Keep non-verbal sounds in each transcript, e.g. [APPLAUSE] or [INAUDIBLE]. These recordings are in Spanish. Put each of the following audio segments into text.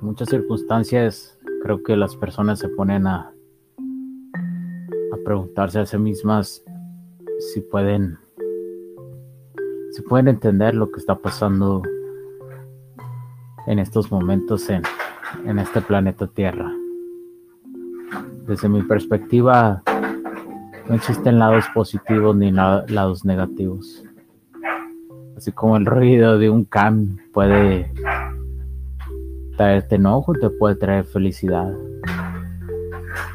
muchas circunstancias, creo que las personas se ponen a, a preguntarse a sí mismas si pueden, si pueden entender lo que está pasando en estos momentos en, en este planeta Tierra. Desde mi perspectiva, no existen lados positivos ni lados negativos. Así como el ruido de un can puede traerte enojo, te puede traer felicidad.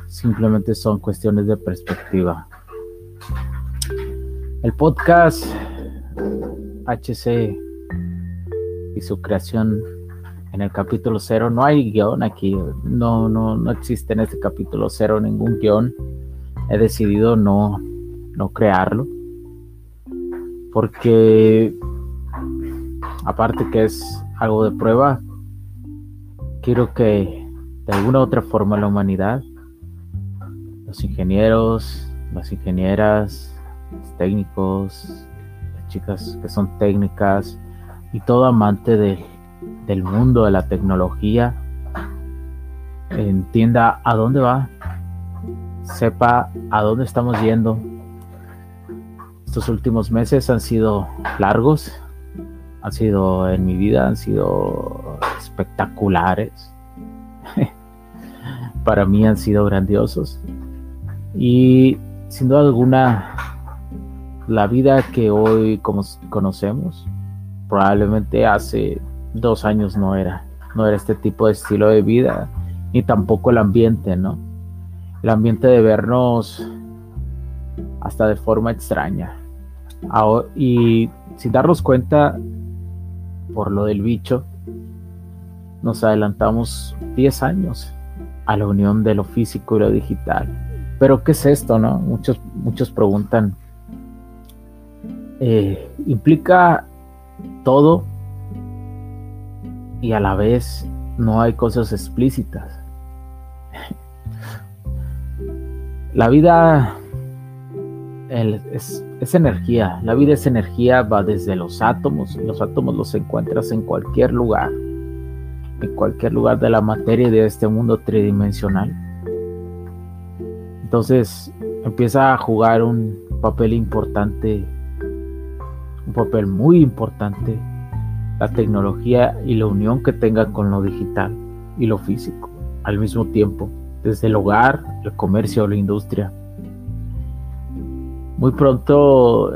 Simplemente son cuestiones de perspectiva. El podcast HC y su creación en el capítulo cero, no hay guion aquí, no, no, no existe en este capítulo cero ningún guion. He decidido no, no crearlo porque aparte que es algo de prueba, quiero que de alguna u otra forma la humanidad, los ingenieros, las ingenieras, los técnicos, las chicas que son técnicas y todo amante del mundo de la tecnología, entienda a dónde va, sepa a dónde estamos yendo. Estos últimos meses han sido largos, han sido en mi vida, han sido espectaculares. [LAUGHS] Para mí han sido grandiosos. Y sin duda alguna, la vida que hoy conocemos, probablemente hace dos años no era. No era este tipo de estilo de vida, ni tampoco el ambiente, ¿no? El ambiente de vernos hasta de forma extraña. Y sin darnos cuenta, por lo del bicho, nos adelantamos 10 años a la unión de lo físico y lo digital. Pero ¿qué es esto, no? Muchos, muchos preguntan. Eh, implica todo y a la vez no hay cosas explícitas. [LAUGHS] La vida es, energía, la vida es energía, va desde los átomos, los átomos los encuentras en cualquier lugar, en cualquier lugar de la materia de este mundo tridimensional. Entonces empieza a jugar un papel importante, un papel muy importante, la tecnología y la unión que tenga con lo digital y lo físico al mismo tiempo, desde el hogar, el comercio la industria muy pronto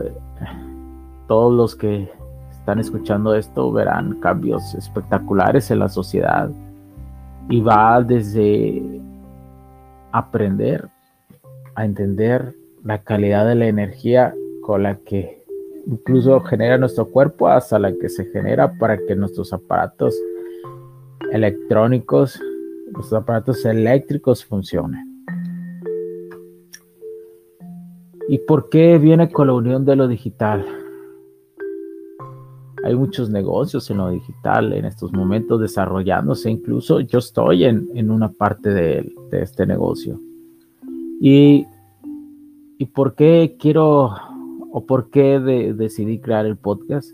todos los que están escuchando esto verán cambios espectaculares en la sociedad y va desde aprender a entender la calidad de la energía con la que incluso genera nuestro cuerpo hasta la que se genera para que nuestros aparatos electrónicos, nuestros aparatos eléctricos funcionen. ¿Y por qué viene con la unión de lo digital? Hay muchos negocios en lo digital en estos momentos desarrollándose, incluso yo estoy en, una parte de, este negocio. Y, ¿Y por qué quiero o por qué decidí crear el podcast?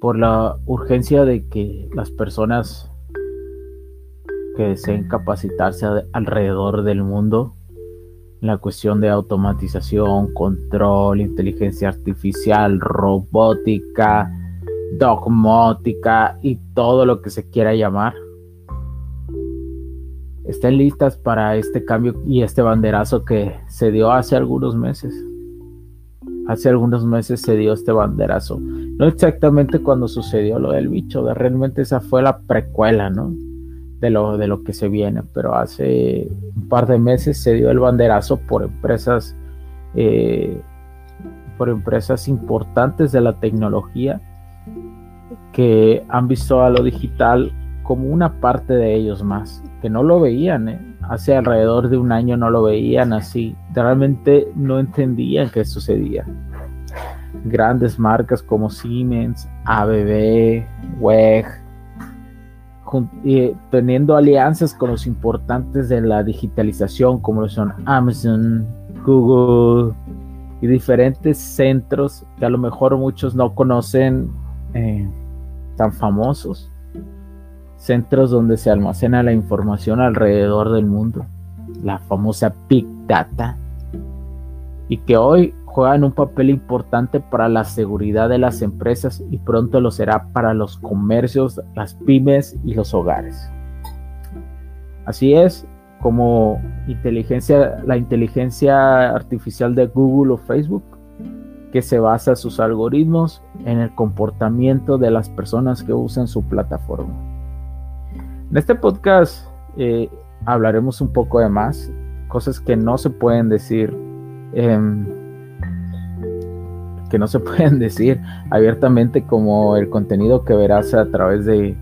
Por la urgencia de que las personas que deseen capacitarse alrededor del mundo la cuestión de automatización, control, inteligencia artificial, robótica, dogmática y todo lo que se quiera llamar. Estén listas para este cambio y este banderazo que se dio hace algunos meses. Hace algunos meses se dio este banderazo. No exactamente cuando sucedió lo del bicho, realmente esa fue la precuela, ¿no? de lo, de lo que se viene, pero hace un par de meses se dio el banderazo por empresas, eh, por empresas importantes de la tecnología que han visto a lo digital como una parte de ellos más, que no lo veían, ¿eh? hace alrededor de un año no lo veían así, realmente no entendían qué sucedía. Grandes marcas como Siemens, ABB, WEG, teniendo alianzas con los importantes de la digitalización como son Amazon, Google y diferentes centros que a lo mejor muchos no conocen eh, tan famosos centros donde se almacena la información alrededor del mundo, la famosa Big Data, y que hoy juegan un papel importante para la seguridad de las empresas y pronto lo será para los comercios, las pymes y los hogares. Así es como inteligencia, la inteligencia artificial de Google o Facebook, que se basa sus algoritmos en el comportamiento de las personas que usan su plataforma. En este podcast eh, hablaremos un poco de más, cosas que no se pueden decir, em, que no se [LAUGHS] pueden decir abiertamente como el contenido que verás a través de,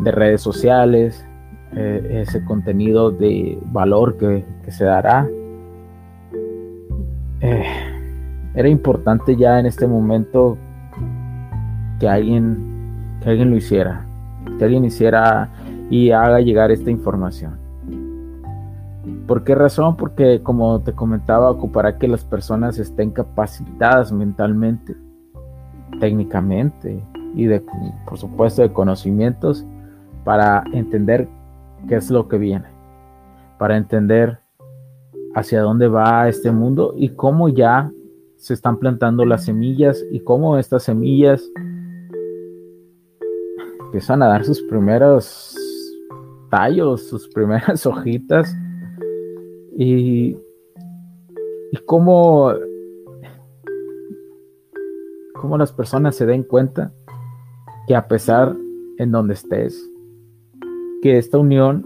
redes sociales, eh, ese contenido de valor que, se dará. Eh, era importante ya en este momento que alguien, que alguien lo hiciera, que alguien hiciera y haga llegar esta información. ¿Por qué razón? Porque como te comentaba, ocupará que las personas estén capacitadas mentalmente, técnicamente y de, por supuesto de conocimientos para entender qué es lo que viene, para entender hacia dónde va este mundo y cómo ya se están plantando las semillas y cómo estas semillas empiezan a dar sus primeros tallos, sus primeras [LAUGHS] hojitas y, cómo, cómo las personas se den cuenta que a pesar en donde estés, que esta unión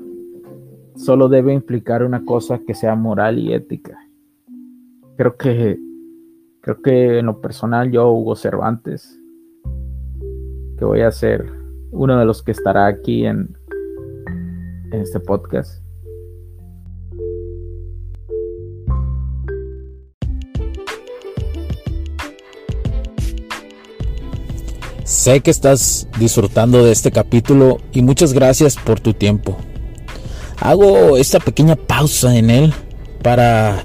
solo debe implicar una cosa que sea moral y ética. Creo que creo que en lo personal yo Hugo Cervantes que voy a ser uno de los que estará aquí en en este podcast. Sé que estás disfrutando de este capítulo y muchas gracias por tu tiempo. Hago esta pequeña pausa en él para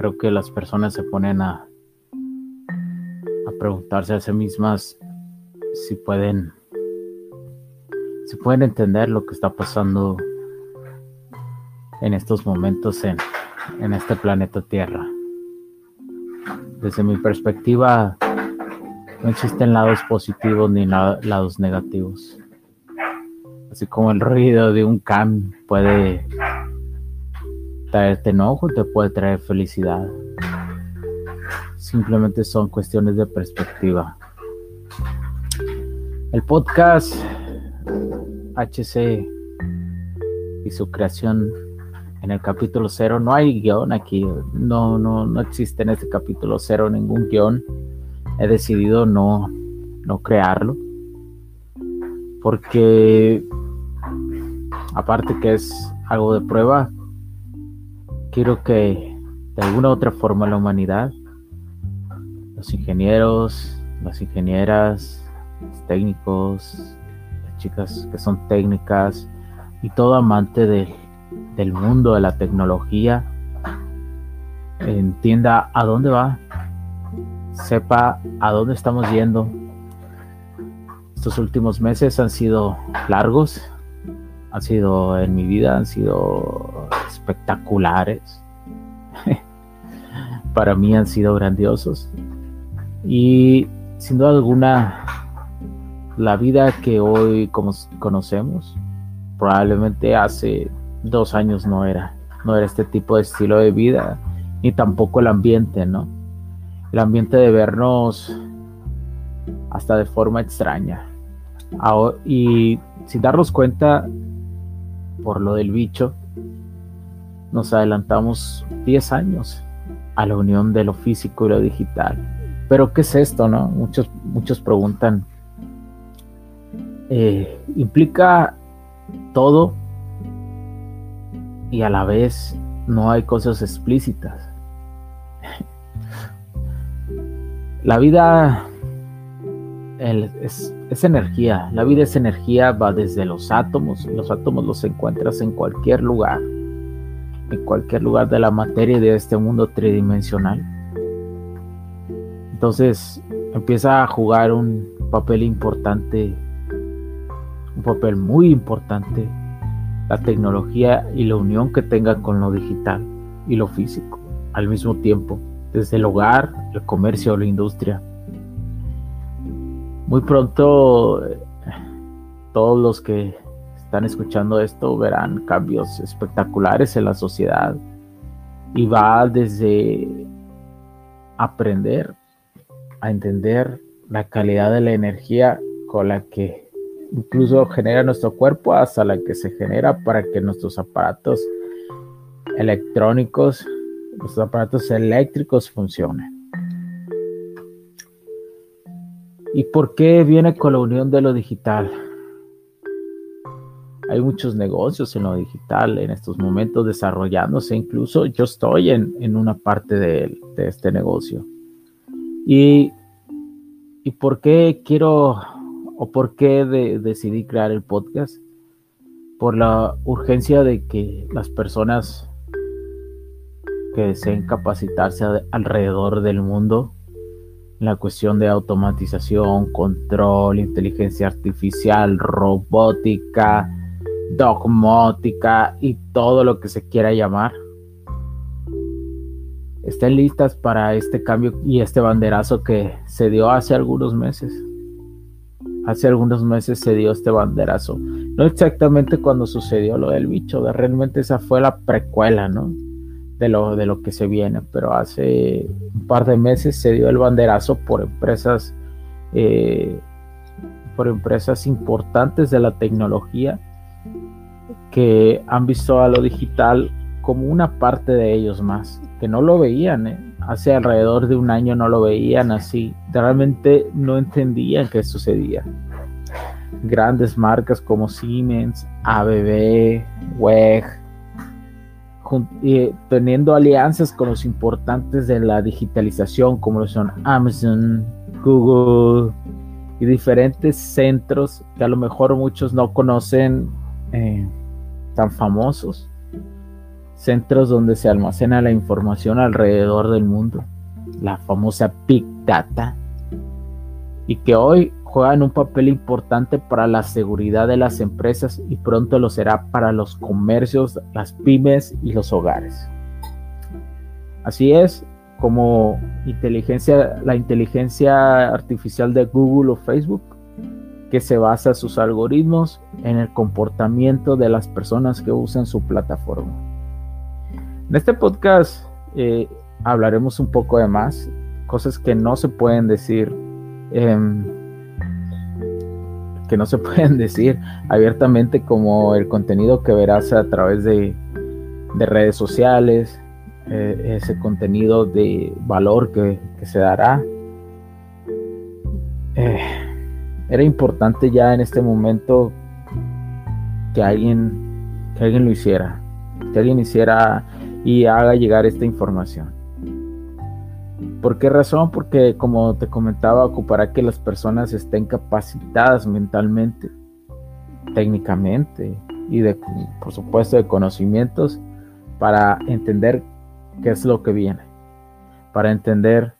creo que las personas se ponen a, a preguntarse a sí mismas si pueden si pueden entender lo que está pasando en estos momentos en, en este planeta Tierra. Desde mi perspectiva, no existen lados positivos ni lados negativos. Así como el ruido de un can puede traerte enojo te puede traer felicidad. Simplemente son cuestiones de perspectiva. El podcast HC y su creación en el capítulo cero, no hay guion aquí, no, no, no existe en este capítulo cero ningún guion. He decidido no, no crearlo. Porque aparte que es algo de prueba, quiero que de alguna u otra forma la humanidad, los ingenieros, las ingenieras, los técnicos, las chicas que son técnicas y todo amante del mundo de la tecnología entienda a dónde va, sepa a dónde estamos yendo. Estos últimos meses han sido largos, han sido en mi vida, han sido espectaculares. [LAUGHS] Para mí han sido grandiosos. Y sin duda alguna, la vida que hoy conocemos, probablemente hace dos años no era, no era este tipo de estilo de vida, ni tampoco el ambiente, ¿no? El ambiente de vernos hasta de forma extraña. y sin darnos cuenta, por lo del bicho, nos adelantamos 10 años a la unión de lo físico y lo digital. Pero ¿qué es esto, no? Muchos, muchos preguntan. Eh, implica todo y a la vez no hay cosas explícitas. [LAUGHS] La vida es, es, energía, la vida es energía, va desde los átomos, los átomos los encuentras en cualquier lugar, en cualquier lugar de la materia y de este mundo tridimensional. Entonces empieza a jugar un papel importante, un papel muy importante, la tecnología y la unión que tenga con lo digital y lo físico al mismo tiempo, desde el hogar, el comercio o la industria. Muy pronto todos los que están escuchando esto verán cambios espectaculares en la sociedad y va desde aprender a entender la calidad de la energía con la que incluso genera nuestro cuerpo hasta la que se genera para que nuestros aparatos electrónicos, nuestros aparatos eléctricos funcionen. ¿Y por qué viene con la unión de lo digital? Hay muchos negocios en lo digital en estos momentos desarrollándose. Incluso yo estoy en, una parte de, este negocio. Y, y, por qué quiero o por qué decidí crear el podcast? Por la urgencia de que las personas que deseen capacitarse alrededor del mundo la cuestión de automatización, control, inteligencia artificial, robótica, dogmática y todo lo que se quiera llamar. Estén listas para este cambio y este banderazo que se dio hace algunos meses. Hace algunos meses se dio este banderazo. No exactamente cuando sucedió lo del bicho, realmente esa fue la precuela, ¿no? de lo, de lo que se viene, pero hace un par de meses se dio el banderazo por empresas, eh, por empresas importantes de la tecnología que han visto a lo digital como una parte de ellos más, que no lo veían, ¿eh? hace alrededor de un año no lo veían así, realmente no entendían qué sucedía. Grandes marcas como Siemens, ABB, WEG, teniendo alianzas con los importantes de la digitalización, como lo son Amazon, Google y diferentes centros que a lo mejor muchos no conocen eh, tan famosos. Centros donde se almacena la información alrededor del mundo, la famosa Big Data, y que hoy juegan un papel importante para la seguridad de las empresas y pronto lo será para los comercios, las pymes y los hogares. Así es como inteligencia, la inteligencia artificial de Google o Facebook, que se basa sus algoritmos en el comportamiento de las personas que usan su plataforma. En este podcast eh, hablaremos un poco de más, cosas que no se pueden decir que no se [LAUGHS] pueden decir abiertamente como el contenido que verás a través de, redes sociales, eh, ese contenido de valor que, se dará. Eh, era importante ya en este momento que alguien, que alguien lo hiciera, que alguien hiciera y haga llegar esta información. ¿Por qué razón? Porque como te comentaba, ocupará que las personas estén capacitadas mentalmente, técnicamente y de, por supuesto de conocimientos para entender qué es lo que viene, para entender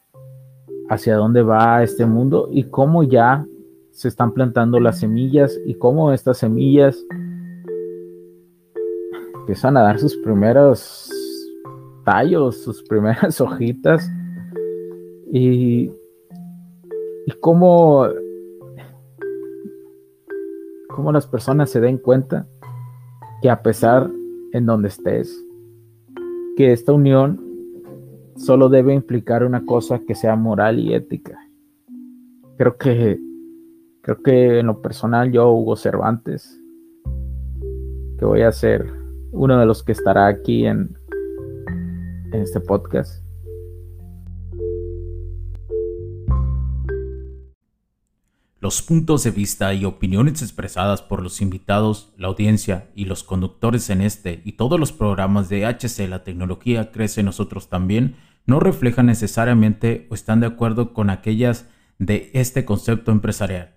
hacia dónde va este mundo y cómo ya se están plantando las semillas y cómo estas semillas empiezan a dar sus primeros tallos, sus [LAUGHS] primeras hojitas y, y cómo, cómo las personas se den cuenta que a pesar en donde estés, que esta unión solo debe implicar una cosa que sea moral y ética. Creo que creo que en lo personal yo Hugo Cervantes que voy a ser uno de los que estará aquí en, en este podcast. Los puntos de vista y opiniones expresadas por los invitados, la audiencia y los conductores en este y todos los programas de HC La tecnología crece nosotros también no reflejan necesariamente o están de acuerdo con aquellas de este concepto empresarial,